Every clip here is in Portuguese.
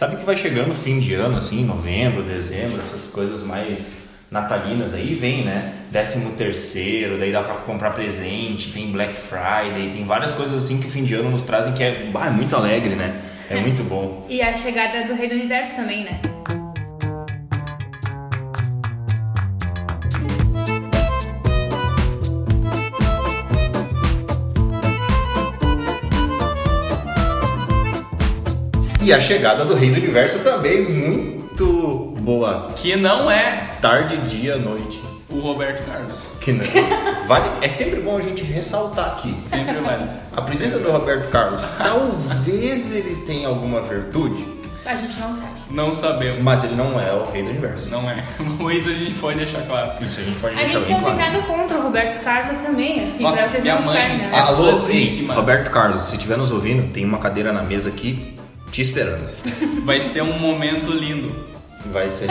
Sabe que vai chegando fim de ano, assim, novembro, dezembro, essas coisas mais natalinas aí vem, né? Décimo terceiro, daí dá pra comprar presente, tem Black Friday, tem várias coisas assim que fim de ano nos trazem que é, bah, é muito alegre, né? É, é muito bom. E a chegada do Rei do Universo também, né? E a chegada do Rei do Universo também, muito boa. Que não é Tarde, dia, noite. o Roberto Carlos. Que não. Vale, é sempre bom a gente ressaltar aqui. Sempre vai. A presença do Roberto Carlos, talvez ele tenha alguma virtude, A gente não sabe. Não sabemos. mas ele não é o Rei do Universo. Não é. Isso a gente pode deixar claro. Isso a gente pode A deixar gente bem não tem claro. contra o Roberto Carlos também, assim, Nossa, pra vocês minha não mãe- ficarem, né? É Alô. Roberto Carlos, se estiver nos ouvindo, tem uma cadeira na mesa aqui te esperando. Vai ser um momento lindo. Vai ser.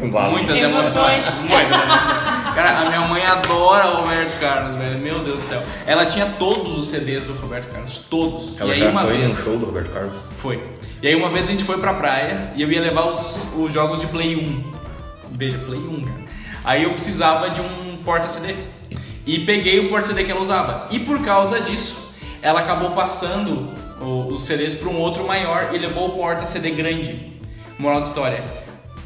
Muitas Emoções. emoções. Muitas emoções. Cara, a minha mãe adora o Roberto Carlos, velho. Meu Deus do céu. Ela tinha todos os CDs do Roberto Carlos. Todos. Ela e aí já uma foi vez. no show do Roberto Carlos? Foi. E aí uma vez a gente foi pra praia e eu ia levar os, os jogos de Play 1. Veja, Play 1, cara. Aí eu precisava de um porta-CD. E peguei o porta-CD que ela usava. E por causa disso, ela acabou passando os CDs para um outro maior e levou o porta-CD grande. Moral da história.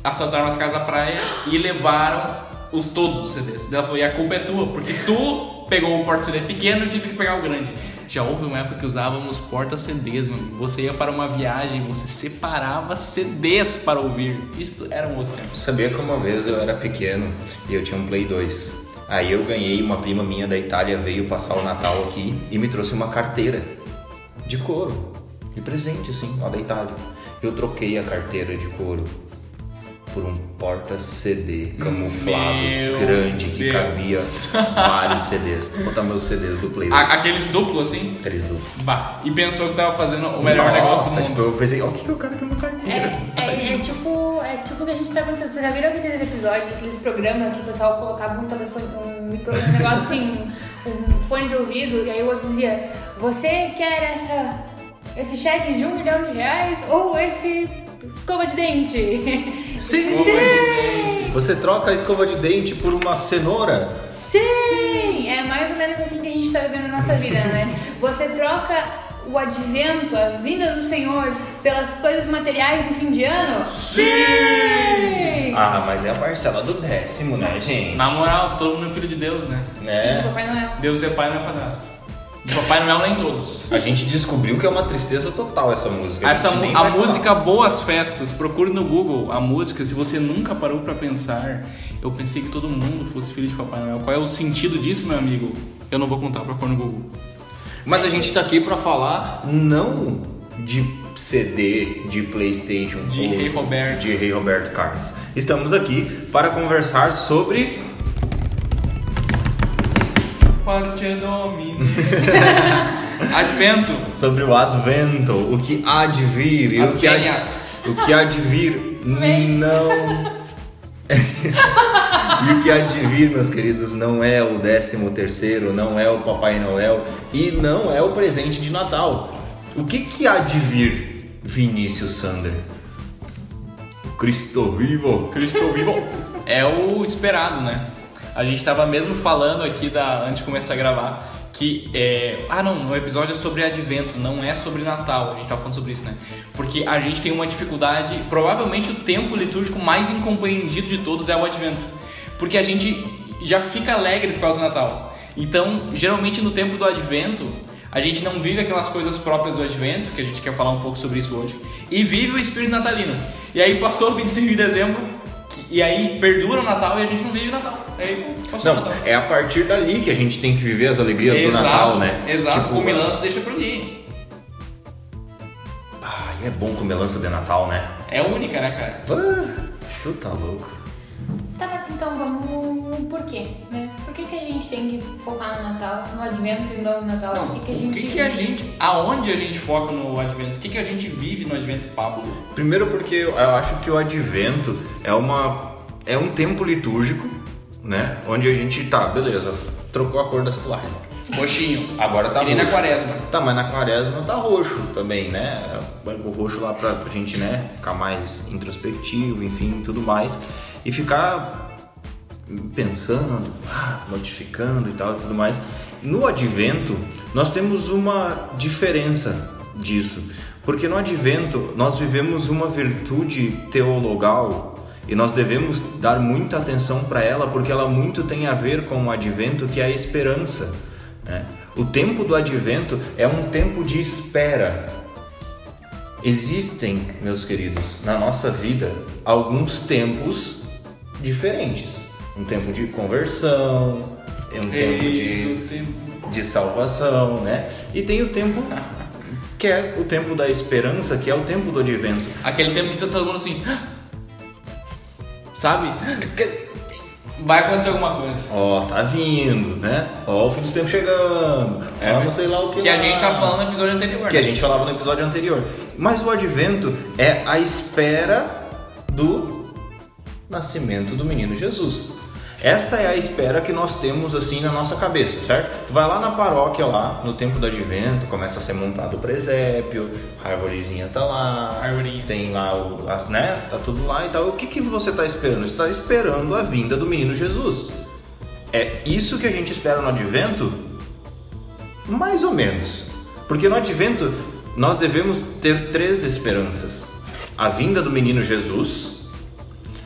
Assaltaram as casas da praia e levaram os, todos os CDs. Ela falou, e a culpa é tua, porque tu pegou o porta-CD pequeno e tive que pegar o grande. Já houve uma época que usávamos porta-CDs, mano. Você ia para uma viagem, você separava CDs para ouvir. Isso eram os tempos. Sabia que uma vez eu era pequeno e eu tinha um Play 2. Aí eu ganhei, uma prima minha da Itália veio passar o Natal aqui e me trouxe uma carteira de couro. De presente, assim, lá da Itália. Eu troquei a carteira de couro por um porta-CD camuflado Meu grande que Deus. cabia vários CDs. Vou botar meus CDs do Play 2. A- aqueles duplos assim? Aqueles do. Bah. E pensou que tava fazendo o melhor negócio do Nossa, mundo. tipo, eu pensei, ó, o que, que o cara quer uma carteira? É, é, é tipo, é tipo o que a gente tá acontecendo. Vocês já viram aqueles episódios, aqueles programas que o pessoal colocava um telefone, um, micro, um negócio assim, um, um fone de ouvido, e aí o outro dizia, você quer essa, esse cheque de um milhão de reais ou esse escova de dente? Sim! Escova de dente. Você troca a escova de dente por uma cenoura? Sim! É mais ou menos assim que a gente tá vivendo a nossa vida, né? Você troca o advento, a vinda do Senhor, pelas coisas materiais do fim de ano? Sim! Ah, mas é a parcela do décimo, né, gente? Na moral, todo mundo é filho de Deus, né? É. Papai Noel. Deus é pai, não é padrasto. De Papai Noel nem todos. A gente descobriu que é uma tristeza total essa música. Essa, nem a vai falar. música Boas Festas, procure no Google a música. Se você nunca parou pra pensar, eu pensei que todo mundo fosse filho de Papai Noel. Qual é o sentido disso, meu amigo? Eu não vou contar, procure no Google. Mas a gente tá aqui pra falar não de CD, de Playstation. De Rei Roberto. De Rei Roberto Carlos. Estamos aqui para conversar sobre... Parte domine. Advento. Sobre o Advento, o que há de vir e o que há de, o que há de vir não... e o que há de vir, meus queridos, não é o 13 terceiro, não é o Papai Noel e não é o presente de Natal. O que, que há de vir, Vinícius Sander? Cristo vivo. Cristo vivo. É o esperado, né? A gente tava mesmo falando aqui da, antes de começar a gravar que é, ah não, no episódio é sobre advento, não é sobre Natal. A gente tava falando sobre isso, né? Porque a gente tem uma dificuldade, provavelmente o tempo litúrgico mais incompreendido de todos é o advento. Porque a gente já fica alegre por causa do Natal. Então, geralmente no tempo do advento, a gente não vive aquelas coisas próprias do advento, que a gente quer falar um pouco sobre isso hoje, e vive o espírito natalino. E aí passou o 25 de dezembro, e aí perdura o Natal e a gente não vive o Natal. Aí passou o Não, Natal. é a partir dali que a gente tem que viver as alegrias do exato, Natal, né? Exato, Tipo, comer lança deixa pro dia. Ah, é bom comer lança de Natal, né? É única, né, cara? Ah, tu tá louco. Tá, mas então vamos. Por quê? Né? Por que, que a gente tem que focar no Natal, no advento e não no Natal? Não, Por que, que a o gente. que, que a gente. Aonde a gente foca no advento? O que, que a gente vive no advento, Pablo? Primeiro porque eu acho que o advento é uma é um tempo litúrgico, né? Onde a gente tá, beleza, trocou a cor das toalhas. Roxinho. Agora tá Que nem na roxo. quaresma. Tá, mas na quaresma tá roxo também, né? Banco roxo lá pra, pra gente, né, ficar mais introspectivo, enfim, tudo mais. E ficar pensando, ah, modificando e tal e tudo mais. No advento, nós temos uma diferença disso. Porque no advento, nós vivemos uma virtude teologal e nós devemos dar muita atenção para ela, porque ela muito tem a ver com o advento, que é a esperança. né? O tempo do advento é um tempo de espera. Existem, meus queridos, na nossa vida, alguns tempos diferentes. Um tempo de conversão, um tempo de, Isso, de salvação, né? E tem o tempo que é o tempo da esperança, que é o tempo do advento. Aquele tempo que tá todo mundo assim. Sabe? Vai acontecer alguma coisa. Ó, tá vindo, né? Ó, o fim dos tempos chegando. É, ó, não sei lá o que Que a lá. gente tá falando no episódio anterior. Que a né? gente falava no episódio anterior. Mas o advento é a espera do nascimento do menino Jesus. Essa é a espera que nós temos assim na nossa cabeça, certo? Tu vai lá na paróquia lá, no tempo do advento, começa a ser montado o presépio, a arvorezinha tá lá, Arvorinha. tem lá o, as, né? Tá tudo lá e tal. O que que você tá esperando? Você tá esperando a vinda do menino Jesus. É isso que a gente espera no advento? Mais ou menos. Porque no advento nós devemos ter três esperanças: a vinda do menino Jesus,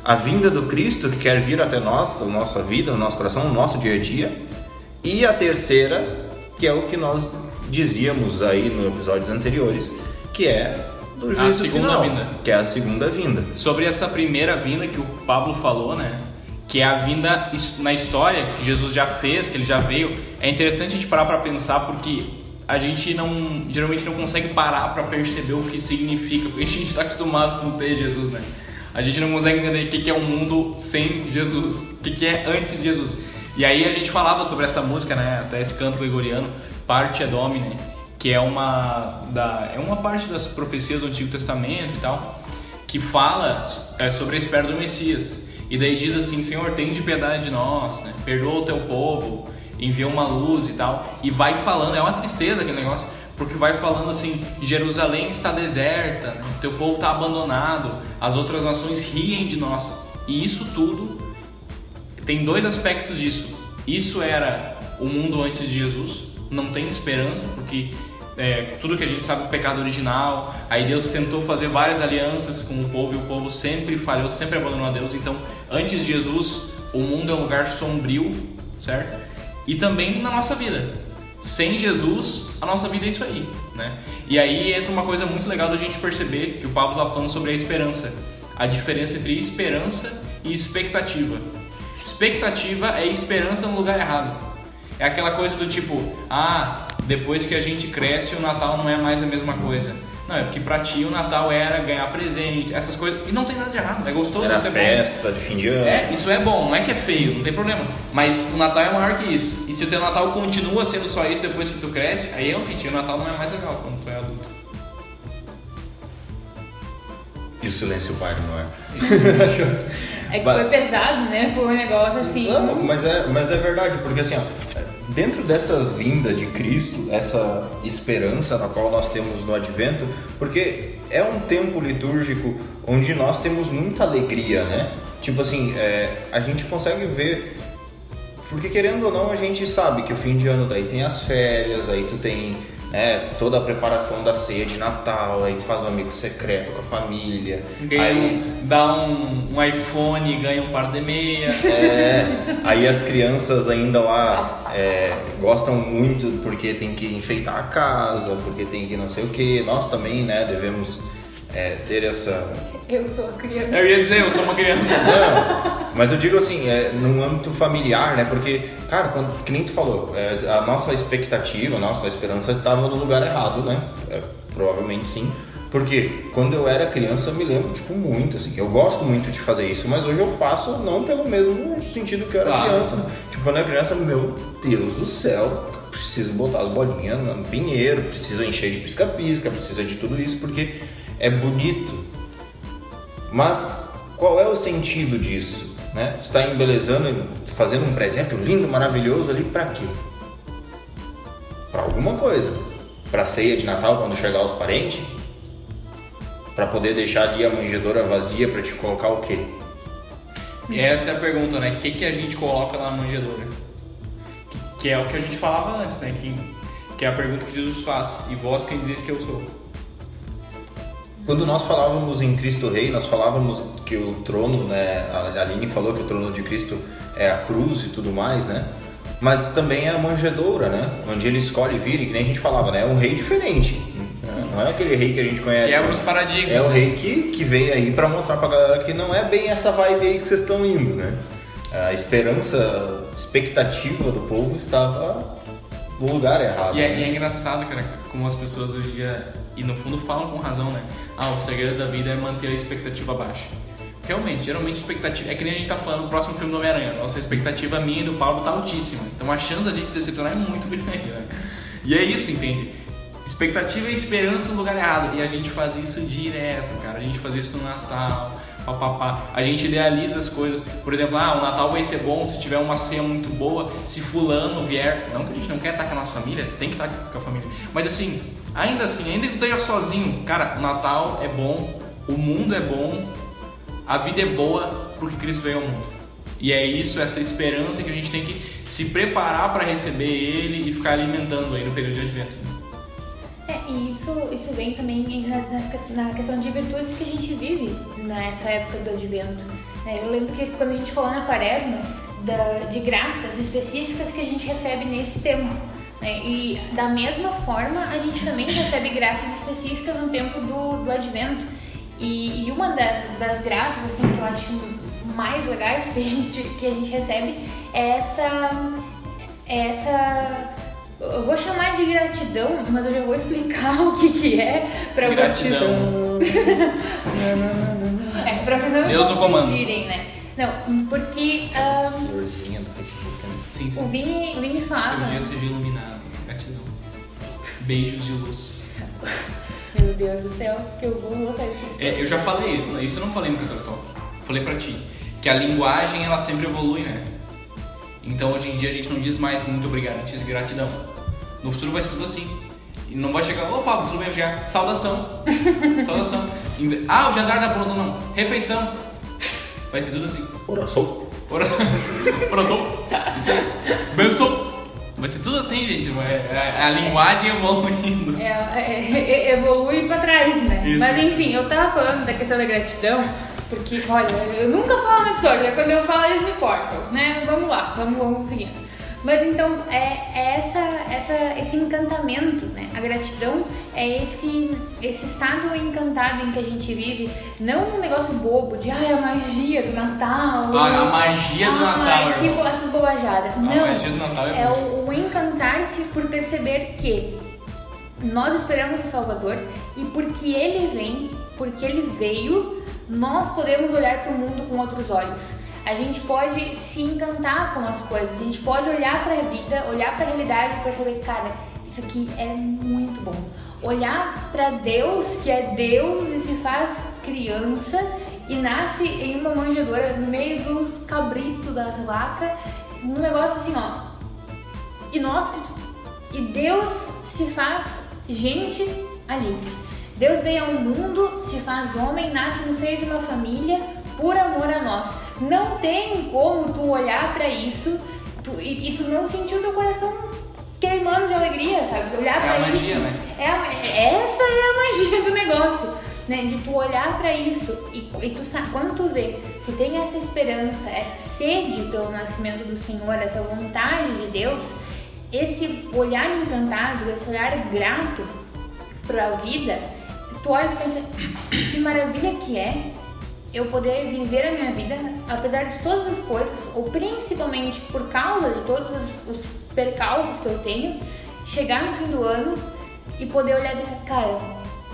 a vinda do Cristo que quer vir até nós, da nossa vida, no nosso coração, no nosso dia a dia, e a terceira, que é o que nós dizíamos aí nos episódios anteriores, que é do A juízo segunda final, vinda. que é a segunda vinda. Sobre essa primeira vinda que o Pablo falou, né? Que é a vinda na história que Jesus já fez, que ele já veio. É interessante a gente parar pra pensar porque a gente não geralmente não consegue parar pra perceber o que significa, porque a gente está acostumado com ter Jesus, né? A gente não consegue entender o que é um mundo sem Jesus, o que que é antes de Jesus. E aí a gente falava sobre essa música, né? Até esse canto gregoriano, Parte é Domine, que é uma da é uma parte das profecias do Antigo Testamento e tal que fala é, sobre a espera do Messias. E daí diz assim: Senhor, tem de piedade de nós, né? perdoa o teu povo, envia uma luz e tal. E vai falando, é uma tristeza aquele negócio, porque vai falando assim: Jerusalém está deserta, né? teu povo está abandonado, as outras nações riem de nós. E isso tudo tem dois aspectos disso. Isso era o mundo antes de Jesus, não tem esperança, porque é, tudo que a gente sabe é o pecado original. Aí Deus tentou fazer várias alianças com o povo e o povo sempre falhou, sempre abandonou a Deus. Então, antes de Jesus, o mundo é um lugar sombrio, certo? E também na nossa vida. Sem Jesus, a nossa vida é isso aí, né? E aí entra uma coisa muito legal da gente perceber que o Pablo está falando sobre a esperança. A diferença entre esperança e expectativa. Expectativa é esperança no lugar errado. É aquela coisa do tipo, ah, depois que a gente cresce, o Natal não é mais a mesma coisa. Não, é porque pra ti o Natal era ganhar presente, essas coisas. E não tem nada de errado, é gostoso Era ser bom. festa de fim de ano. É, isso é bom, não é que é feio, não tem problema. Mas o Natal é maior que isso. E se o teu Natal continua sendo só isso depois que tu cresce, aí realmente o Natal não é mais legal quando tu é adulto. E o silêncio pai não é? É que foi pesado, né? Foi um negócio assim. Não, mas é, mas é verdade, porque assim, ó, dentro dessa vinda de Cristo, essa esperança na qual nós temos no advento, porque é um tempo litúrgico onde nós temos muita alegria, né? Tipo assim, é, a gente consegue ver. Porque querendo ou não, a gente sabe que o fim de ano daí tem as férias, aí tu tem né, toda a preparação da ceia de Natal, aí tu faz um amigo secreto com a família. Ganha aí, um, dá um, um iPhone, ganha um par de meia. É, aí as crianças ainda lá é, gostam muito porque tem que enfeitar a casa, porque tem que não sei o que. Nós também, né, devemos é, ter essa. Eu sou a criança. Eu ia dizer, eu sou uma criança. Não, mas eu digo assim, é, num âmbito familiar, né? Porque, cara, quando, que nem tu falou, é, a nossa expectativa, a nossa esperança estava no lugar errado, né? É, provavelmente sim. Porque quando eu era criança eu me lembro, tipo, muito, assim. Eu gosto muito de fazer isso, mas hoje eu faço não pelo mesmo sentido que eu era Claro. criança. Tipo, quando eu era criança, meu Deus do céu, preciso botar as bolinhas no pinheiro, precisa encher de pisca-pisca, precisa de tudo isso, porque é bonito. Mas qual é o sentido disso? Né? Está embelezando, fazendo um presépio lindo, maravilhoso ali para quê? alguma coisa. Pra ceia de Natal, quando chegar os parentes, Pra poder deixar ali a manjedoura vazia pra te colocar o quê? Essa é a pergunta, né? O que, que a gente coloca na manjedoura? Que, que é o que a gente falava antes, né? Que, que é a pergunta que Jesus faz. E vós quem dizes que eu sou? Quando nós falávamos em Cristo Rei, nós falávamos que o trono, né? A Aline falou que o trono de Cristo é a cruz e tudo mais, né? Mas também é a manjedoura, né? Onde ele escolhe vir, e que nem a gente falava, né? É um rei diferente. né? Não é aquele rei que a gente conhece. Quebra né? os paradigmas. É o né? rei que, que veio aí pra mostrar pra galera que não é bem essa vibe aí que vocês estão indo, né? A esperança, expectativa do povo estava no lugar errado. E é, né? e é engraçado, cara, como as pessoas hoje em dia, e no fundo falam com razão, né? Ah, o segredo da vida é manter a expectativa baixa. Realmente, geralmente expectativa. É que nem a gente tá falando do próximo filme do Homem-Aranha. Nossa expectativa minha e do Paulo tá altíssima. Então a chance da gente decepcionar é muito grande, né? E é isso, entende? Expectativa e esperança no lugar errado. E a gente faz isso direto, cara. A gente faz isso no Natal, papapá. A gente idealiza as coisas. Por exemplo, ah, o Natal vai ser bom se tiver uma ceia muito boa, se fulano vier. Não que a gente não quer estar com a nossa família, tem que estar com a família. Mas assim, ainda assim, ainda que tu esteja sozinho, cara, o Natal é bom, o mundo é bom, a vida é boa porque Cristo veio ao mundo. E é isso, essa esperança que a gente tem que se preparar para receber Ele e ficar alimentando aí no período de advento. É, e isso, isso vem também nas- nas na questão de virtudes que a gente vive nessa época do advento. né? Eu lembro que quando a gente falou na quaresma, da- de graças específicas que a gente recebe nesse tempo. né? E da mesma forma, a gente também recebe graças específicas no tempo do, do advento. E, e uma das, das graças assim, que eu acho mais legais que a gente, que a gente recebe é essa, é essa eu vou chamar de gratidão, mas eu já vou explicar o que, que é pra Gratidão. vocês. É, pra vocês não Deus no comando. confundirem, né? Não, porque ah, Florzinha do Facebook, né? Sim, o Vini, o Vini Seu falava. dia seja iluminado. Gratidão. Beijos de luz. Meu Deus do céu, que eu vou sair desse É, eu já falei, isso eu não falei no Católico Talk. Falei pra ti. Que a linguagem, ela sempre evolui, né? Então hoje em dia a gente não diz mais muito obrigado, a gente diz gratidão. No futuro vai ser tudo assim. E não vai chegar, ô Pablo, tudo bem, já. Saudação. Saudação. Ah, o jantar tá pronto, não. Refeição. Vai ser tudo assim. Oração. Ora- Oração. Isso aí. Benção. Vai ser tudo assim, gente. É a linguagem evoluindo. É, é, é, evolui pra trás, né? Isso, Mas enfim, isso. eu tava falando da questão da gratidão, porque, olha, eu nunca falo no episódio, é quando eu falo eles me cortam, né? Vamos lá, vamos, vamos seguindo. Mas então, é, é essa, essa, esse encantamento, né? A gratidão é esse, esse estado encantado em que a gente vive, não um negócio bobo de, ai, a magia do Natal. Ah, a magia do ai, Natal, que irmão. bo- essas bobajadas. A não, magia do Natal é é o, o encantar-se por perceber que nós esperamos o Salvador e porque ele vem, porque ele veio, nós podemos olhar para o mundo com outros olhos. A gente pode se encantar com as coisas, a gente pode olhar para a vida, olhar para a realidade e perceber, cara, isso aqui é muito bom. Olhar para Deus, que é Deus e se faz criança e nasce em uma manjedoura no meio dos cabritos das vacas, num negócio assim, ó, inóspito e Deus se faz gente ali. Deus vem ao mundo, se faz homem, nasce no seio de uma família por amor a nós. Não tem como tu olhar pra isso tu- e, e tu não sentir o teu coração queimando de alegria, sabe? Olhar É pra a isso. magia, né? É a- essa é a magia do negócio, né? De tu olhar pra isso e, e tu sabe, quando tu vê, tu tem essa esperança, essa sede pelo nascimento do Senhor, essa vontade de Deus, esse olhar encantado, esse olhar grato pra vida, tu olha e pensa, que maravilha que é eu poder viver a minha vida, apesar de todas as coisas, ou principalmente por causa de todos os, os percalços que eu tenho, chegar no fim do ano e poder olhar e pensar, cara,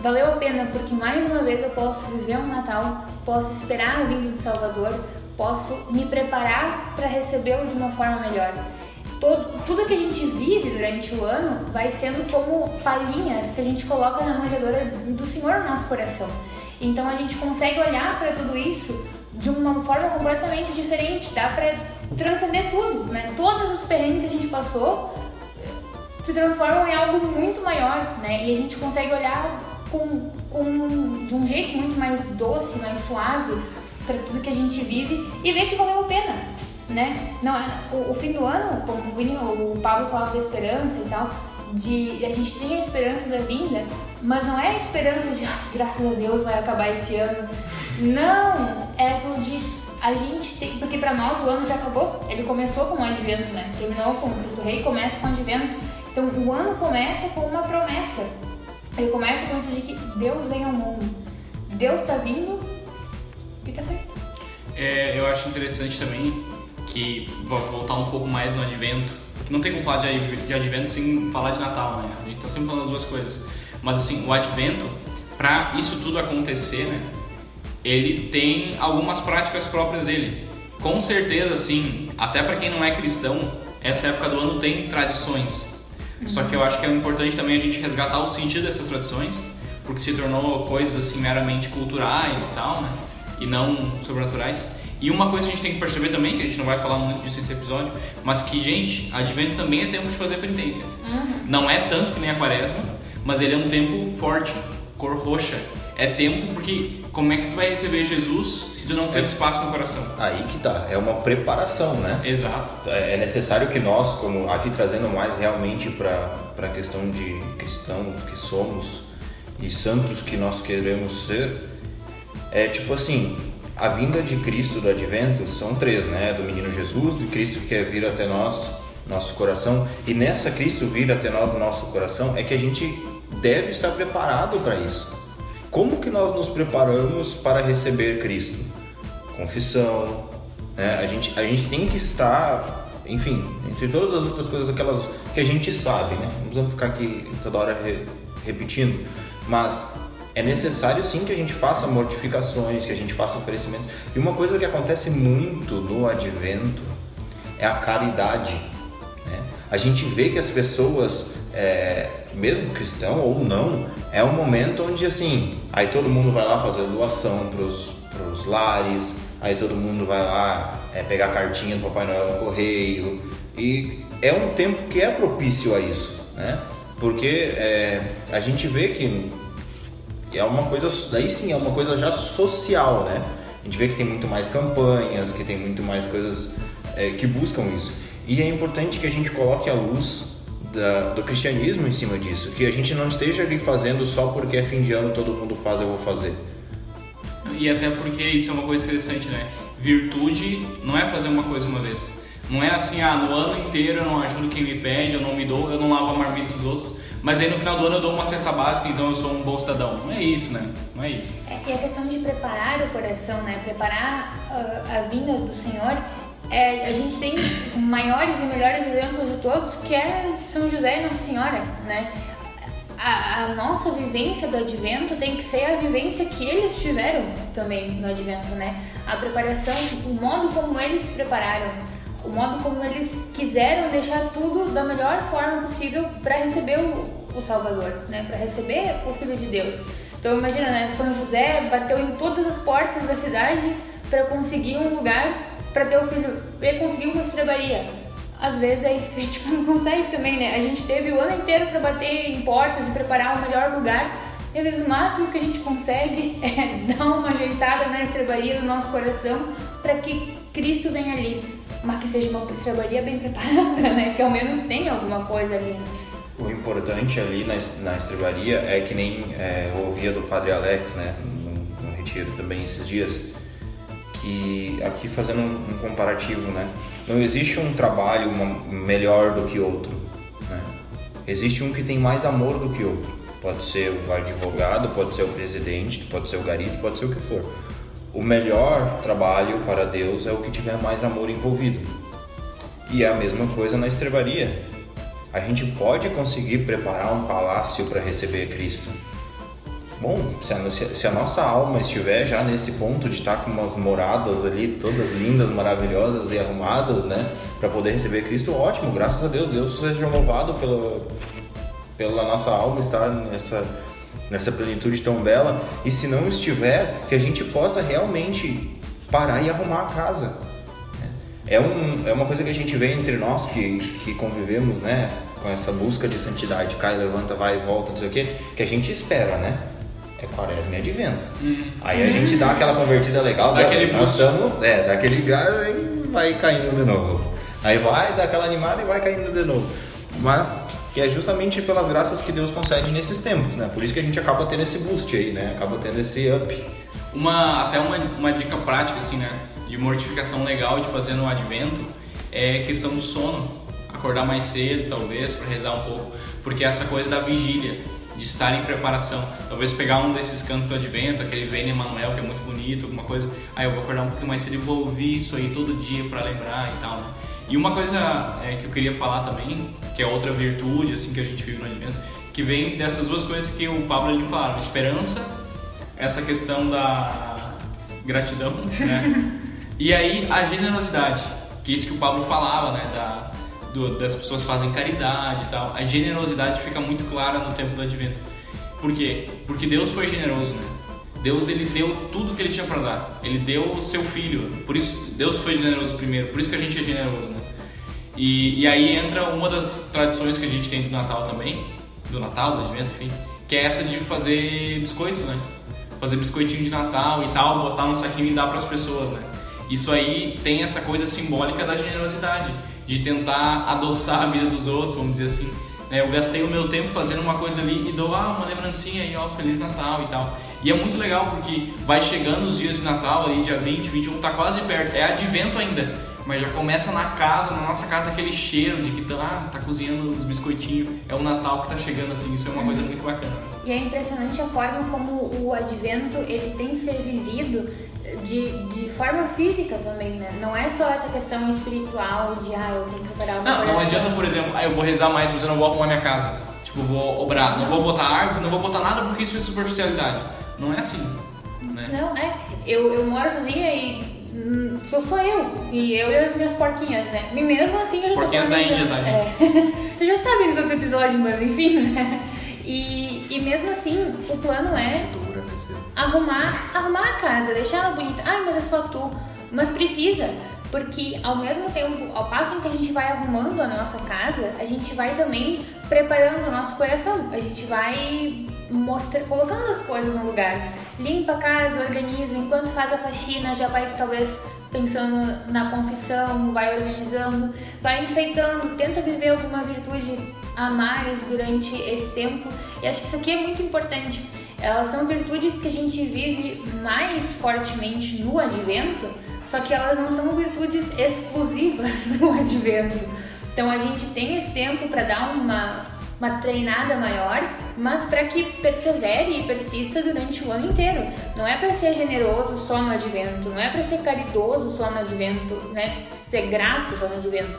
valeu a pena porque mais uma vez eu posso viver um Natal, posso esperar a vinda do Salvador, posso me preparar para recebê-lo de uma forma melhor. Todo, tudo que a gente vive durante o ano vai sendo como palhinhas que a gente coloca na manjedoura do Senhor no nosso coração. Então a gente consegue olhar para tudo isso de uma forma completamente diferente, dá para transcender tudo, né? Todos os perrengues que a gente passou, se transformam em algo muito maior, né? E a gente consegue olhar com, com de um jeito muito mais doce, mais suave para tudo que a gente vive e ver que valeu a pena, né? Não, o, o fim do ano, como o, Vini, o Pablo falava da esperança e tal, de a gente tem a esperança da vinda, mas não é a esperança de ah, graças a Deus vai acabar esse ano. Não, é aquilo de a gente tem, porque para nós o ano já acabou. Ele começou com o advento, né? Terminou com o Cristo Rei, começa com o advento. Então o ano começa com uma promessa. Ele começa com isso de que Deus vem ao mundo. Deus está vindo e tá feito. É, eu acho interessante também que vou voltar um pouco mais no advento. Que não tem como falar de, de advento sem falar de Natal, né? A gente tá sempre falando as duas coisas. Mas assim, o advento, para isso tudo acontecer, né? Ele tem algumas práticas próprias dele. Com certeza, assim, até para quem não é cristão, essa época do ano tem tradições. Só que eu acho que é importante também a gente resgatar o sentido dessas tradições, porque se tornou coisas assim meramente culturais e tal, né? E não sobrenaturais. E uma coisa que a gente tem que perceber também, que a gente não vai falar muito disso nesse episódio, mas que, gente, advento também é tempo de fazer penitência. Uhum. Não é tanto que nem a quaresma, mas ele é um tempo forte, cor roxa. É tempo porque como é que tu vai receber Jesus se tu não fez espaço no coração? Aí que tá, é uma preparação, né? Exato. É necessário que nós, como aqui trazendo mais realmente para a questão de cristãos que somos e santos que nós queremos ser, é tipo assim, a vinda de Cristo do advento são três, né? Do menino Jesus, do Cristo que quer vir até nós, nosso coração, e nessa Cristo vir até nós, nosso coração, é que a gente deve estar preparado para isso. Como que nós nos preparamos para receber Cristo? Confissão, né? A gente, a gente tem que estar, enfim, entre todas as outras coisas, aquelas que a gente sabe, né? Não vamos ficar aqui toda hora re, repetindo, mas é necessário sim que a gente faça mortificações, que a gente faça oferecimentos. E uma coisa que acontece muito no advento é a caridade. Né? A gente vê que as pessoas é, mesmo cristão ou não, é um momento onde assim, aí todo mundo vai lá fazer doação pros, pros lares, aí todo mundo vai lá é, pegar a cartinha do Papai Noel no correio, e é um tempo que é propício a isso, né? Porque é, a gente vê que é uma coisa, daí sim, é uma coisa já social, né? A gente vê que tem muito mais campanhas, que tem muito mais coisas é, que buscam isso. E é importante que a gente coloque a luz da, do cristianismo em cima disso, que a gente não esteja ali fazendo só porque é fim de ano todo mundo faz, eu vou fazer. E até porque isso é uma coisa interessante, né? Virtude não é fazer uma coisa uma vez. Não é assim, ah, no ano inteiro eu não ajudo quem me pede, eu não me dou, eu não lavo a marmita dos outros, mas aí no final do ano eu dou uma cesta básica, então eu sou um bom cidadão. Não é isso, né? Não é isso. É, e a questão de preparar o coração, né? Preparar uh, a vinda do Senhor é, a gente tem maiores e melhores exemplos de todos, que é São José e Nossa Senhora, né? A, a, nossa vivência do advento tem que ser a vivência que eles tiveram também no advento, né? A preparação, o modo como eles se prepararam, o modo como eles quiseram deixar tudo da melhor forma possível para receber o, o Salvador, né? Para receber o Filho de Deus. Então imagina, né? São José bateu em todas as portas da cidade para conseguir um lugar para ter o filho, ele conseguiu uma estrebaria. Às vezes é isso que a gente não consegue também, né? A gente teve o ano inteiro para bater em portas e preparar o melhor lugar. E às vezes o máximo que a gente consegue é dar uma ajeitada na estrebaria do nosso coração para que Cristo venha ali. Mas que seja uma estrebaria bem preparada, né? Que ao menos tenha alguma coisa ali. O importante ali na, na estrebaria é que nem é, eu ouvia do Padre Alex, né? No, no retiro também esses dias que aqui fazendo um, um comparativo, né? Não existe um trabalho uma, melhor do que outro, né? Existe um que tem mais amor do que outro. Pode ser o advogado, pode ser o presidente, pode ser o garito, pode ser o que for. O melhor trabalho para Deus é o que tiver mais amor envolvido. E é a mesma coisa na estrebaria. A gente pode conseguir preparar um palácio para receber Cristo Bom, se a, se a, nossa alma estiver já nesse ponto de estar com umas moradas ali, todas lindas, maravilhosas e arrumadas, né, para poder receber Cristo, ótimo, graças a Deus, Deus seja louvado pela, pela nossa alma estar nessa, nessa plenitude tão bela. E se não estiver, que a gente possa realmente parar e arrumar a casa. É, um, é uma coisa que a gente vê entre nós que, que convivemos, né, com essa busca de santidade, cai, levanta, vai e volta, não sei o que, que a gente espera, né? É quaresma e advento. Aí a gente dá aquela convertida legal, Dá aquele estamos, é, dá aquele gás e vai caindo de novo. Aí vai, dá aquela animada e vai caindo de novo. Mas que é justamente pelas graças que Deus concede nesses tempos, né? Por isso que a gente acaba tendo esse boost aí, né? Acaba tendo esse up. Uma, até uma, uma dica prática, assim, né? De mortificação legal de fazer no advento é questão do sono. Acordar mais cedo, talvez, para rezar um pouco. Porque essa coisa da vigília, de estar em preparação. Talvez pegar um desses cantos do advento, aquele Vene Emanuel, que é muito bonito, alguma coisa. Aí eu vou acordar um pouquinho mais cedo e vou ouvir isso aí todo dia para lembrar e tal, né? E uma coisa é, que eu queria falar também, que é outra virtude, assim, que a gente vive no advento, que vem dessas duas coisas que o Pablo ali falaram. Esperança essa questão da gratidão, né? e aí a generosidade, que é isso que o Pablo falava, né? Da, do- das pessoas fazem caridade e tal. A generosidade fica muito clara no tempo do Advento. Por quê? Porque Deus foi generoso, né? Deus ele deu tudo que ele tinha para dar. Ele deu o seu filho. Por isso Deus foi generoso primeiro. Por isso que a gente é generoso, né? E, e aí entra uma das tradições que a gente tem do Natal também, do Natal, do Advento, enfim, que é essa de fazer biscoitos, né? Fazer biscoitinho de Natal e tal, botar no saquinho e dar para as pessoas, né? Isso aí tem essa coisa simbólica da generosidade, de tentar adoçar a vida dos outros, vamos dizer assim. né? Eu gastei o meu tempo fazendo uma coisa ali e dou ah, uma lembrancinha aí, ó, Feliz Natal e tal. E é muito legal porque vai chegando os dias de Natal ali, dia 20, 21, tá quase perto, é advento ainda. Mas já começa na casa, na nossa casa, aquele cheiro de que tá, tá cozinhando os biscoitinhos. É o Natal que tá chegando assim, isso é uma coisa muito bacana. E é impressionante a forma como o advento ele tem que ser vivido de, de forma física também, né? Não é só essa questão espiritual de, ah, eu tenho que preparar o Não, não coração. adianta, por exemplo, ah, eu vou rezar mais, mas eu não vou arrumar minha casa. Tipo, vou obrar, não vou botar árvore, não vou botar nada porque isso é superficialidade. Não é assim, né? Não, é. Eu, eu moro sozinha e hum, sou só eu. E eu e as minhas porquinhas, né? E mesmo assim eu já tô Porquinhas da planejando. Índia, tá, É. Vocês já sabem dos outros episódios, mas enfim, né? E, e mesmo assim, o plano é arrumar, arrumar a casa, deixar ela bonita. Ai, mas é só tu. Mas precisa, porque ao mesmo tempo, ao passo em que a gente vai arrumando a nossa casa, a gente vai também preparando o nosso coração. A gente vai mostra, colocando as coisas no lugar. Limpa a casa, organiza, enquanto faz a faxina, já vai talvez pensando na confissão, vai organizando, vai enfeitando, tenta viver alguma virtude a mais durante esse tempo. E acho que isso aqui é muito importante. Elas são virtudes que a gente vive mais fortemente no advento, só que elas não são virtudes exclusivas no advento. Então a gente tem esse tempo para dar uma, uma treinada maior, mas para que persevere e persista durante o ano inteiro. Não é para ser generoso só no advento, não é para ser caridoso só no advento, né? Ser grato só no advento.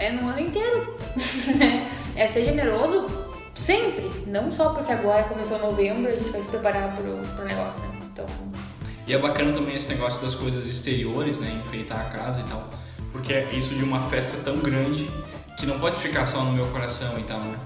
É no ano inteiro. né? é ser generoso sempre, não só porque agora começou novembro a gente vai se preparar pro, pro negócio, né? Então, E é bacana também esse negócio das coisas exteriores, né? Enfeitar a casa e tal. Porque é isso de uma festa tão grande que não pode ficar só no meu coração e tal, né?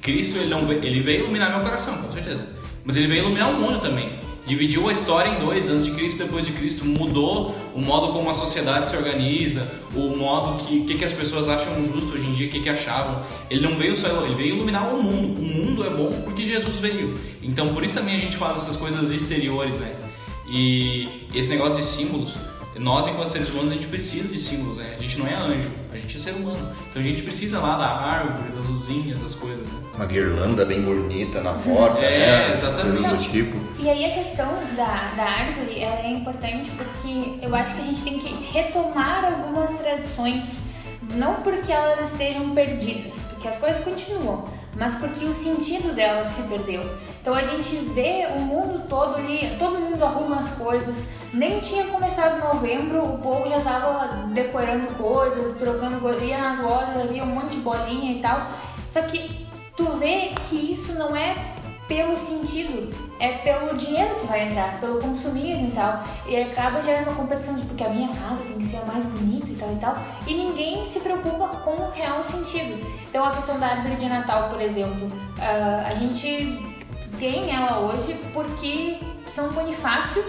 Cristo, ele, não, ele veio iluminar meu coração, com certeza. Mas ele veio iluminar o mundo também. Dividiu a história em dois, antes de Cristo e depois de Cristo. Mudou o modo como a sociedade se organiza, o modo que, que, que as pessoas acham justo hoje em dia, o que, que achavam. Ele não veio só, ele veio iluminar o mundo. O mundo é bom porque Jesus veio. Então por isso também a gente faz essas coisas exteriores, né? E esse negócio de símbolos, nós enquanto seres humanos a gente precisa de símbolos, né? A gente não é anjo, a gente é ser humano. Então a gente precisa lá da árvore, das luzinhas, das coisas, né? Uma guirlanda bem bonita na porta, É, né? exatamente. Coisas do tipo. E aí a questão da, da árvore ela é importante porque eu acho que a gente tem que retomar algumas tradições, não porque elas estejam perdidas, porque as coisas continuam, mas porque o sentido delas se perdeu. Então a gente vê o mundo todo ali, todo mundo arruma as coisas, nem tinha começado novembro, o povo já estava decorando coisas, trocando coisas, ia nas lojas, havia um monte de bolinha e tal. Só que tu vê que isso não é pelo sentido, é pelo dinheiro que vai entrar, pelo consumismo e tal. E acaba gerando uma competição de porque a minha casa tem que ser a mais bonita e tal e tal. E ninguém se preocupa com o real sentido. Então a questão da árvore de Natal, por exemplo, ah, a gente tem ela hoje porque São Bonifácio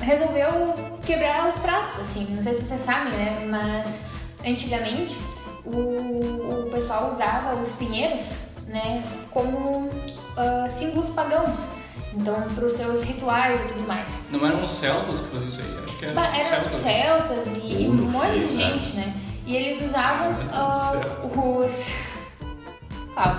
resolveu quebrar os pratos, assim. Não sei se vocês sabem, né? Mas antigamente o, o pessoal usava os pinheiros, né, como ah, símbolos pagãos. Então, para os seus rituais e tudo mais. Não eram os celtas que faziam isso aí? Acho que era Pa- os Eram celtas. celtas e um monte de né? gente, né? E eles usavam céu. os. Ah.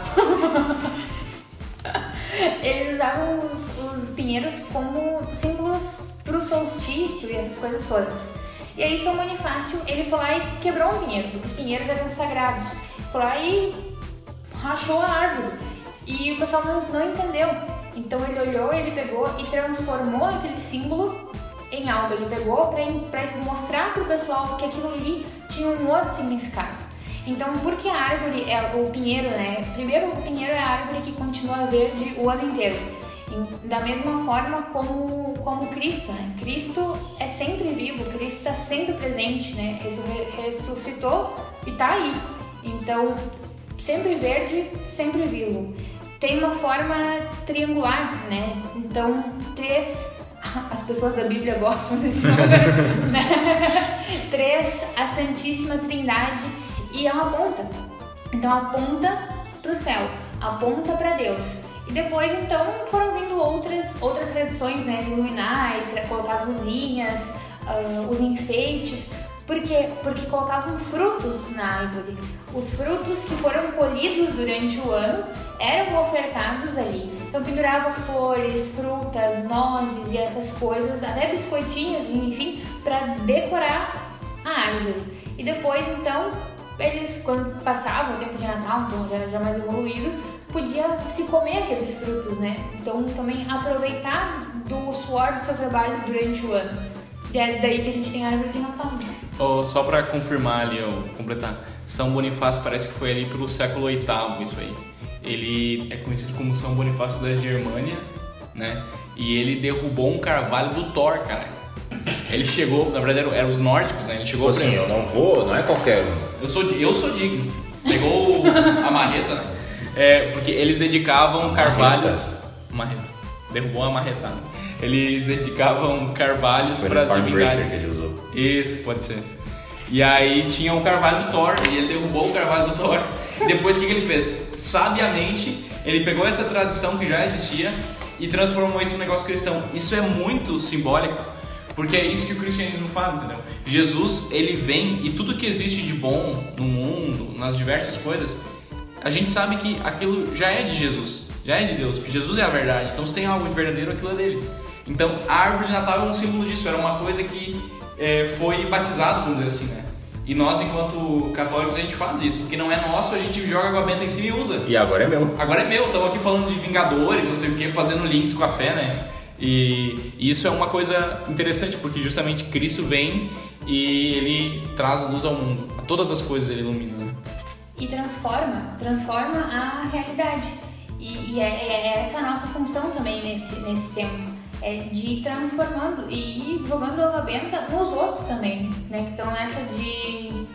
eles usavam os, os pinheiros como símbolos para o solstício e essas coisas todas. E aí São Bonifácio, ele foi lá e quebrou um pinheiro, porque os pinheiros eram sagrados. Foi lá e rachou a árvore. E o pessoal não, não entendeu. Então ele olhou, ele pegou e transformou aquele símbolo em algo. Ele pegou para mostrar para o pessoal que aquilo ali tinha um outro significado. Então, por que a árvore é o pinheiro, né? Primeiro, o pinheiro é a árvore que continua verde o ano inteiro. Em- Da mesma forma como, como Cristo, né? Cristo é sempre vivo, Cristo está sempre presente, né? Ressu- Ressuscitou e está aí. Então, sempre verde, sempre vivo. Tem uma forma triangular, né? Então, três. As pessoas da Bíblia gostam desse número, né? Três, a Santíssima Trindade e é uma ponta. Então, aponta para o céu, aponta para Deus. E depois, então, foram vindo outras, outras tradições, né? De iluminar e colocar as luzinhas, ah, os enfeites. Por quê? Porque colocavam frutos na árvore. Os frutos que foram colhidos durante o ano eram ofertados ali. Então pendurava flores, frutas, nozes e essas coisas, até biscoitinhos, enfim, para decorar a árvore. E depois, então, eles, quando passava o tempo de Natal, então já, já mais evoluído, podia se comer aqueles frutos, né? Então também aproveitar do suor do seu trabalho durante o ano. E é daí que a gente tem a árvore de Natal. Oh, só pra confirmar ali, ó, completar. São Bonifácio parece que foi ali pelo século VIII, isso aí. Ele é conhecido como São Bonifácio da Germânia, né? E ele derrubou um carvalho do Thor, cara. Ele chegou, na verdade eram, eram os nórdicos, né? Ele chegou Tipo assim, eu não vou, não é qualquer um. Eu sou, eu sou digno. Pegou a marreta, né? É, porque eles dedicavam carvalhos. Marreta. Derrubou a marreta. né? Eles dedicavam carvalhos para as divindades. que ele usou. Isso, pode ser. E aí tinha o carvalho do Thor, e ele derrubou o carvalho do Thor. Depois o que, que ele fez? Sabiamente, ele pegou essa tradição que já existia e transformou isso num negócio cristão. Isso é muito simbólico, porque é isso que o cristianismo faz, entendeu? Jesus, ele vem e tudo que existe de bom no mundo, nas diversas coisas, a gente sabe que aquilo já é de Jesus, já é de Deus, porque Jesus é a verdade. Então se tem algo de verdadeiro, aquilo é dele. Então a árvore de Natal é um símbolo disso, era uma coisa que é, foi batizado, vamos dizer assim, né? E nós, enquanto católicos, a gente faz isso, porque não é nosso, a gente joga água benta em cima e usa. E agora é meu. Agora é meu, estamos aqui falando de Vingadores, não sei o que, fazendo links com a fé, né? E, isso é uma coisa interessante, porque justamente Cristo vem e ele traz a luz ao mundo. A todas as coisas ele ilumina. né? E transforma, transforma a realidade. E, e é, é essa a nossa função também nesse, nesse tempo. É de ir transformando e ir jogando água benta nos outros também, né? Que estão nessa de,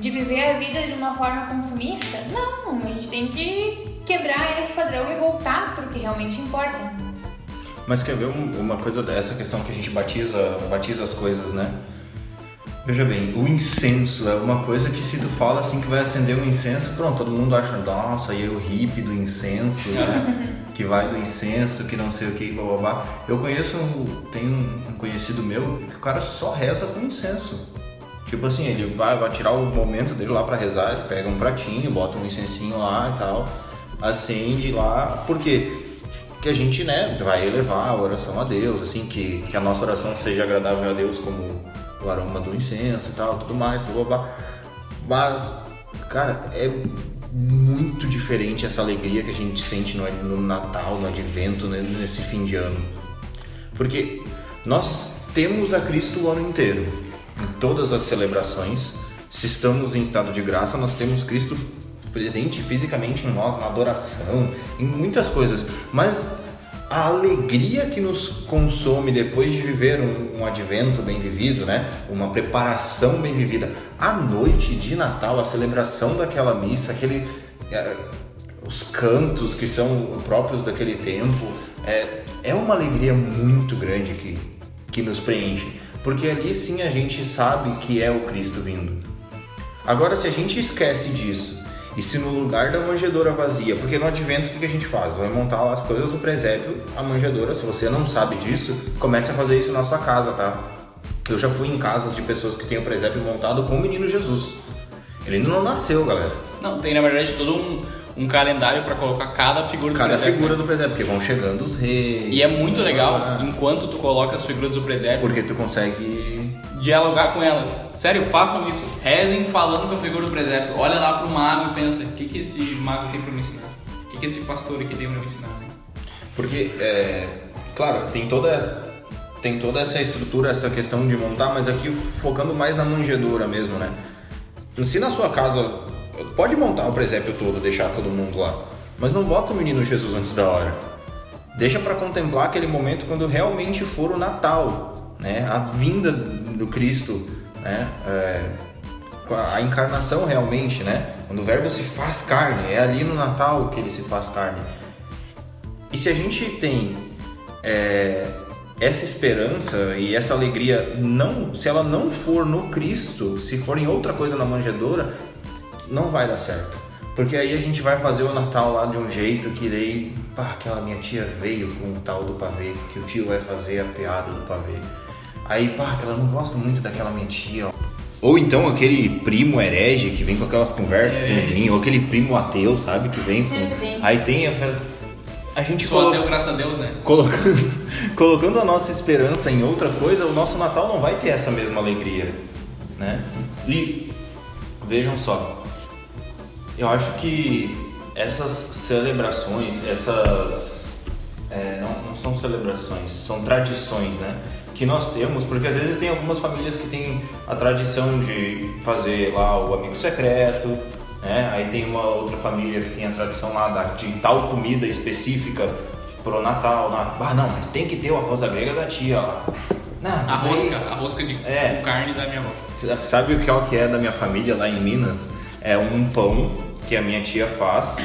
de viver a vida de uma forma consumista. Não, a gente tem que quebrar esse padrão e voltar para o que realmente importa. Mas quer ver um- uma coisa dessa questão que a gente batiza, batiza as coisas, né? Veja bem, o incenso é uma coisa que se tu fala assim que vai acender um incenso, pronto, todo mundo acha, nossa, aí é o hippie do incenso, né? que vai do incenso, que não sei o que, blá blá blá. Eu conheço, tem um conhecido meu que o cara só reza com incenso. Tipo assim, ele vai, vai tirar o momento dele lá pra rezar, ele pega um pratinho, bota um incensinho lá e tal, acende lá, por quê? Que a gente né, vai elevar a oração a Deus, assim, que, que a nossa oração seja agradável a Deus como o aroma do incenso e tal, tudo mais, blá blá. Mas, cara, é muito diferente essa alegria que a gente sente no, no Natal, no Advento, né, nesse fim de ano. Porque nós temos a Cristo o ano inteiro, em todas as celebrações. Se estamos em estado de graça, nós temos Cristo presente fisicamente em nós, na adoração, em muitas coisas. Mas a alegria que nos consome depois de viver um, um advento bem vivido, né? Uma preparação bem vivida, a noite de Natal, a celebração daquela missa, aquele eh, os cantos que são próprios daquele tempo, é, é uma alegria muito grande que, que nos preenche, porque ali sim a gente sabe que é o Cristo vindo. Agora, se a gente esquece disso, e se no lugar da manjedoura vazia, porque no advento o que a gente faz? Vai montar lá as coisas do presépio, a manjedoura, se você não sabe disso, comece a fazer isso na sua casa, tá? Eu já fui em casas de pessoas que têm o presépio montado com o menino Jesus. Ele ainda não nasceu, galera. Não, tem na verdade todo um, um calendário pra colocar cada figura do Cada presépio. figura do presépio, porque vão chegando os reis. E é muito legal, Ah, enquanto tu coloca as figuras do presépio, Porque tu consegue. Dialogar com elas. Sério, façam isso. Rezem falando com a figura do presépio. Olha lá pro mago e pensa, o que, que esse mago tem pra me ensinar? O que, que esse pastor aqui tem pra me ensinar? né? Porque, é, claro, tem toda, tem toda essa estrutura, essa questão de montar, mas aqui focando mais na manjedoura mesmo, né? Se na sua casa, pode montar o presépio todo, deixar todo mundo lá, mas não bota o menino Jesus antes da hora. Deixa para contemplar aquele momento quando realmente for o Natal, né? A vinda do Cristo, né? É, a encarnação realmente, né? Quando o Verbo se faz carne, é ali no Natal que ele se faz carne. E se a gente tem é, essa esperança e essa alegria, não, se ela não for no Cristo, se for em outra coisa na manjedoura, não vai dar certo. Porque aí a gente vai fazer o Natal lá de um jeito que daí, pá, aquela minha tia veio com o tal do pavê, que o tio vai fazer a piada do pavê. Aí, pá, que ela não gosta muito daquela minha tia. ó. Ou então aquele primo herege que vem com aquelas conversas com É, os meninos, ou aquele primo ateu, sabe, que vem com... Aí tem a festa... A gente Só coloca- ateu, graças a Deus, né? colocando, colocando a nossa esperança em outra coisa, o nosso Natal não vai ter essa mesma alegria, né? E vejam só, eu acho que essas celebrações, essas é, não, não são celebrações, são tradições, né? Que nós temos, porque às vezes tem algumas famílias que têm a tradição de fazer lá o amigo secreto, né? Aí tem uma outra família que tem a tradição lá da, de tal comida específica pro Natal. Na, ah, não, mas tem que ter o arroz à grega da tia lá. Não, A mas aí- rosca, a rosca de É. carne da minha avó. Sabe o que é o que é da minha família lá em Minas? É um pão que a minha tia faz,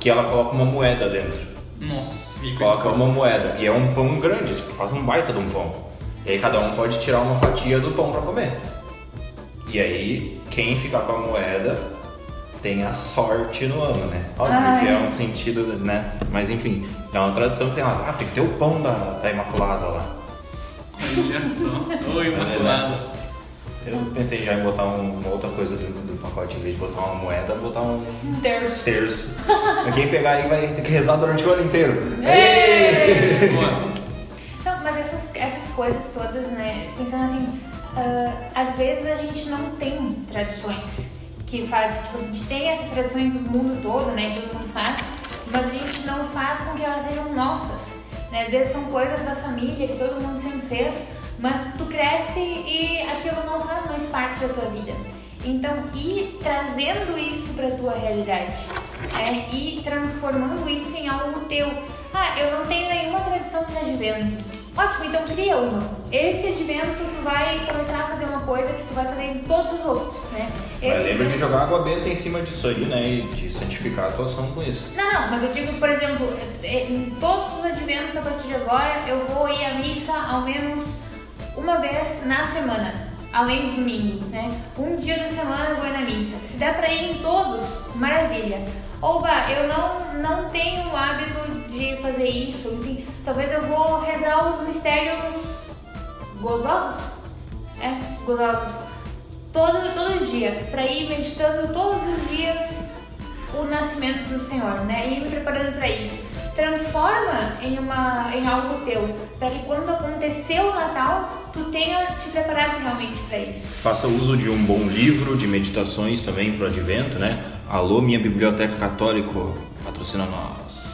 que ela coloca uma moeda dentro. Nossa, que Coloca uma moeda. E é um pão grande, tipo, faz um baita de um pão. E aí cada um pode tirar uma fatia do pão pra comer. E aí, quem ficar com a moeda tem a sorte no ano, né? Óbvio Ai. que é um sentido, né? Mas enfim, é uma tradição que tem lá. Ah, tem que ter o pão da, da Imaculada lá. Olha só. Oi, Imaculada. Eu pensei já em botar um- uma outra coisa dentro do pacote, em vez de botar uma moeda, botar um Um terço. terço. Quem pegar aí vai ter que rezar durante o ano inteiro. Ei! Boa. Coisas todas, né? Pensando assim, ah, às vezes a gente não tem tradições que faz, tipo, a gente tem essas tradições do mundo todo, né? Que todo mundo faz, mas a gente não faz com que elas sejam nossas. Né? Às vezes são coisas da família que todo mundo sempre fez, mas tu cresce e aquilo não faz mais parte da tua vida. Então, ir trazendo isso para tua realidade, é, e transformando isso em algo teu. Ah, eu não tenho nenhuma tradição de advento. Ótimo, então cria uma. Esse advento tu vai começar a fazer uma coisa que tu vai fazer em todos os outros, né? Mas Esse lembra de advento- jogar água benta em cima disso aí, né? E de santificar a atuação com isso. Não, não, mas eu digo, por exemplo, eh, em todos os adventos a partir de agora eu vou ir à missa ao menos uma vez na semana, além do domingo, né? Um dia da semana eu vou ir na missa. Se der pra ir em todos, maravilha. Ou bah, eu não, não tenho o hábito de fazer isso, enfim, talvez eu vou rezar os mistérios gozosos, é, gozosos, todo, todo dia, pra ir meditando todos os dias o nascimento do Senhor, né? E me preparando para isso. Transforma em uma em algo teu, para que quando acontecer o Natal, tu tenha te preparado realmente para isso. Faça uso de um bom livro de meditações também pro advento, né? Alô, minha biblioteca católica, patrocina nós.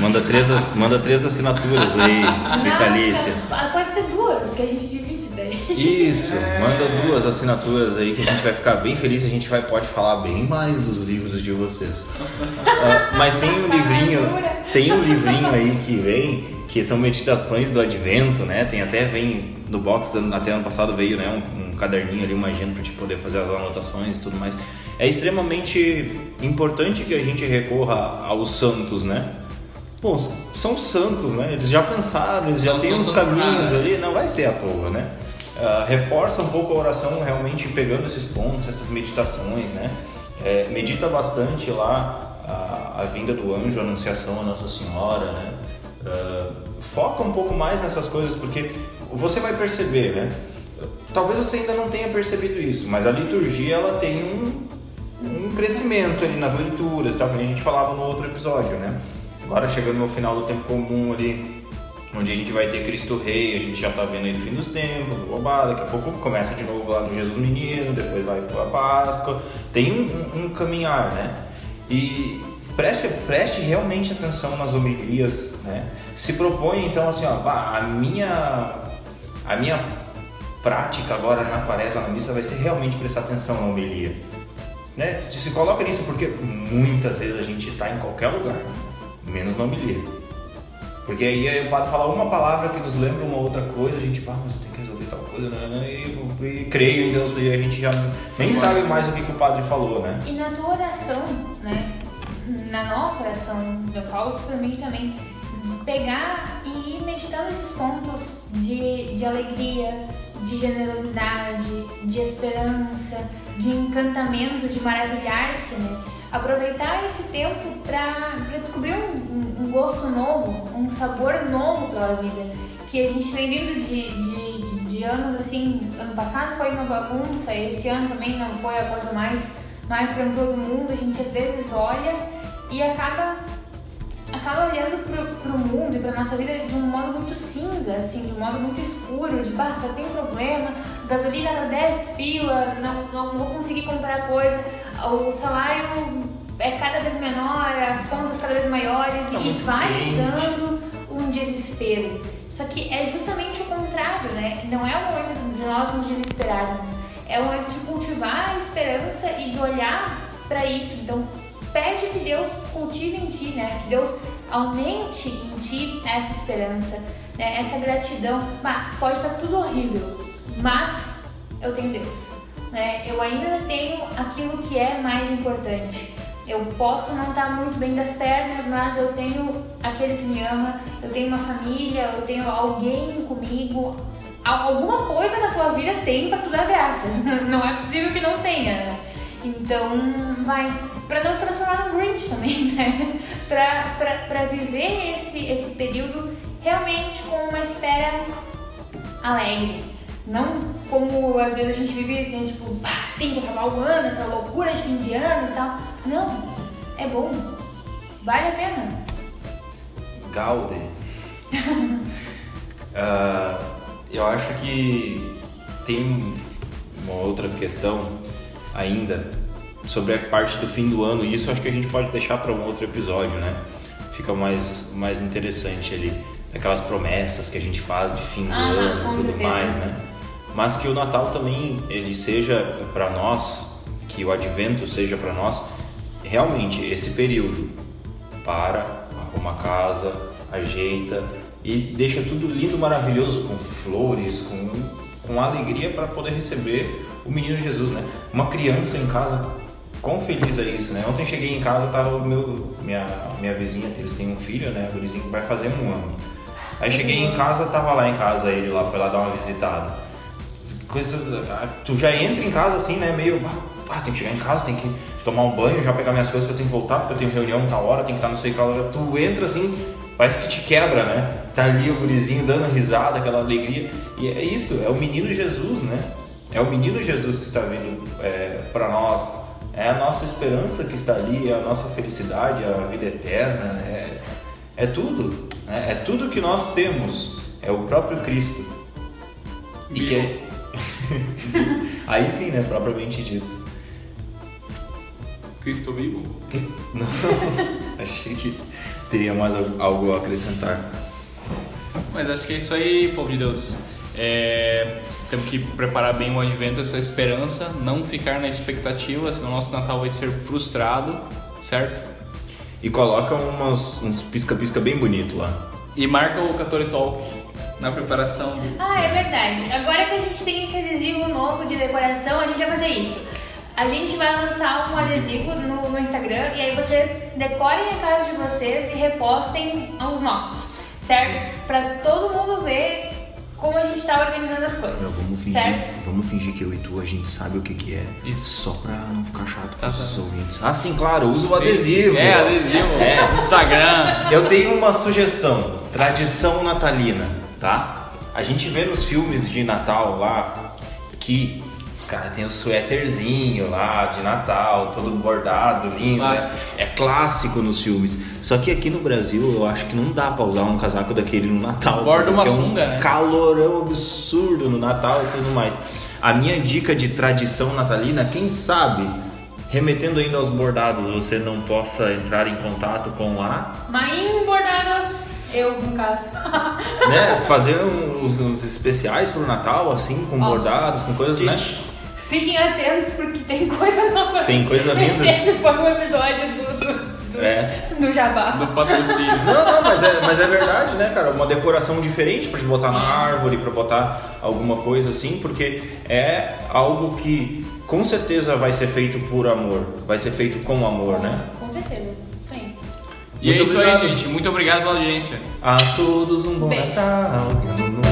Manda três, manda três assinaturas aí, vitalícias. Pode ser duas, que a gente divide daí. Isso, manda duas assinaturas aí que a gente vai ficar bem feliz. A gente vai pode falar bem mais dos livros de vocês. Ah, mas tem um livrinho, tem um livrinho aí que vem que são meditações do Advento, né? Tem até vem no box até ano passado veio, né? Um, um caderninho ali, uma agenda para te poder fazer as anotações e tudo mais. É extremamente importante que a gente recorra aos santos, né? Pô, são santos, né? Eles já pensaram, eles já têm uns caminhos nada. ali, não vai ser à toa, né? uh, reforça um pouco a oração realmente pegando esses pontos, essas meditações, né? É, medita bastante lá a, a, vinda do anjo, a anunciação a Nossa Senhora, né? Uh, foca um pouco mais nessas coisas porque você vai perceber, né? Talvez você ainda não tenha percebido isso, mas a liturgia ela tem um, um crescimento ali nas leituras, tal, como a gente falava no outro episódio, né? Agora chegando no final do tempo comum ali, onde a gente vai ter Cristo Rei, a gente já está vendo aí no fim dos tempos, o Obá, daqui a pouco começa de novo lá do Jesus Menino, depois vai a Páscoa, tem um, um, caminhar, né? E preste, preste realmente atenção nas homilias, né? Se propõe então assim, ó, a minha, a minha prática agora na quaresma, na missa, vai ser realmente prestar atenção na homilia. Né? Se coloca nisso porque muitas vezes a gente está em qualquer lugar, menos na homilia. Porque aí o padre fala uma palavra que nos lembra uma outra coisa, a gente, pá, mas eu tenho que resolver tal coisa, né? né e, e, creio em Deus, e a gente já nem sabe mais o que, que o padre falou, né? E na tua oração, né? Na nossa oração, eu falo isso pra mim também, pegar e ir meditando esses pontos de, de alegria, de generosidade, de esperança, de encantamento, de maravilhar-se, né? Aproveitar esse tempo para descobrir um, um, gosto novo, um sabor novo pela vida. Que a gente vem vindo de, de, de, de, anos assim, ano passado foi uma bagunça, esse ano também não foi a coisa mais, mais tranquila do mundo. A gente às vezes olha e acaba acaba olhando pro, pro mundo e pra nossa vida de um modo muito cinza, assim, de um modo muito escuro, de bah, só tem problema, gasolina era 10 pila, não, não vou conseguir comprar coisa, o salário é cada vez menor, as contas cada vez maiores tá e vai quente. dando um desespero. Só que é justamente o contrário, né? Não é o momento de nós nos desesperarmos, é o momento de cultivar a esperança e de olhar para isso. Então, pede que Deus cultive em ti, né? Que Deus aumente em ti essa esperança, né? essa gratidão. Bah, pode estar tudo horrível, mas eu tenho Deus. Né? Eu ainda tenho aquilo que é mais importante. Eu posso não estar muito bem das pernas, mas eu tenho aquele que me ama, eu tenho uma família, eu tenho alguém comigo. Alguma coisa na tua vida tem para tu dar graças. Não é possível que não tenha, né? Então, vai para não se transformar num Grinch também, né? para viver esse, esse período realmente com uma espera alegre. Não como às vezes a gente vive, né, tipo, tem que acabar o ano, essa loucura de fim de ano e tal. Não, é bom, vale a pena. Gaude. uh, eu acho que tem uma outra questão ainda sobre a parte do fim do ano. E isso acho que a gente pode deixar para um outro episódio, né? Fica mais, mais interessante ali. Aquelas promessas que a gente faz de fim do ah, ano e tudo certeza. mais, né? Mas que o Natal também ele seja para nós, que o Advento seja para nós realmente esse período para arruma a casa, ajeita e deixa tudo lindo, maravilhoso com flores, com com alegria para poder receber o menino Jesus, né? Uma criança em casa quão feliz é isso, né? Ontem cheguei em casa, tava o meu, minha, minha vizinha, eles têm um filho, né? O gurizinho que vai fazer um ano. Aí cheguei em casa, tava lá em casa ele lá, foi lá dar uma visitada. Coisa, tu já entra em casa assim, né? Meio, ah, tem que chegar em casa, tem que tomar um banho, já pegar minhas coisas que eu tenho que voltar, porque eu tenho reunião tal hora, tem que estar não sei qual hora. Tu entra assim, parece que te quebra, né? Tá ali o gurizinho dando risada, aquela alegria. E é isso, é o menino Jesus, né? É o menino Jesus que está vindo é, para nós é a nossa esperança que está ali, é a nossa felicidade, a vida eterna, é, é tudo, né? é tudo que nós temos, é o próprio Cristo. E que é... Aí sim, né, propriamente dito. Cristo vivo? Não, achei que teria mais algo a acrescentar. Mas acho que é isso aí, povo de Deus. É, temos que preparar bem o advento, essa esperança, não ficar na expectativa, senão nosso Natal vai ser frustrado, certo? E coloca umas, uns pisca-pisca bem bonito lá. E marca o Catori Talk na preparação. Ah, é verdade. Agora que a gente tem esse adesivo novo de decoração, a gente vai fazer isso. A gente vai lançar um adesivo no, no Instagram e aí vocês decorem a casa de vocês e repostem os nossos, certo? Para todo mundo ver como a gente tá organizando as coisas. Não, vamos fingir, certo? vamos fingir que eu e tu a gente sabe o que que é. Isso. Só pra não ficar chato com Tá, os tá. ouvintes. Ah, sim, claro, usa o adesivo. É, adesivo. É. Instagram. Eu tenho uma sugestão. Tradição natalina, tá? A gente vê nos filmes de Natal lá que os caras têm o suéterzinho lá de Natal, todo bordado, lindo. né? Clássico. É clássico nos filmes. Só que aqui no Brasil eu acho que não dá pra usar um casaco daquele no Natal. Borda uma porque é um sunga, né? calorão absurdo no Natal e tudo mais. A minha dica de tradição natalina, quem sabe, remetendo ainda aos bordados, você não possa entrar em contato com a Marinho Bordados, eu no caso. né, fazer uns, uns especiais pro Natal, assim, com Ó. bordados, com coisas, né? Fiquem atentos porque tem coisa nova. Tem coisa vindo. Esse foi um episódio do, do, do, É. do Jabá. Do patrocínio. Não, não, mas é, mas é verdade, né, cara? Uma decoração diferente pra gente botar na árvore, pra botar alguma coisa assim, porque é algo que com certeza vai ser feito por amor, vai ser feito com amor, né? Com certeza. E é Muito isso obrigado. aí, gente. Muito obrigado pela audiência. A todos um bom Beijo. Natal.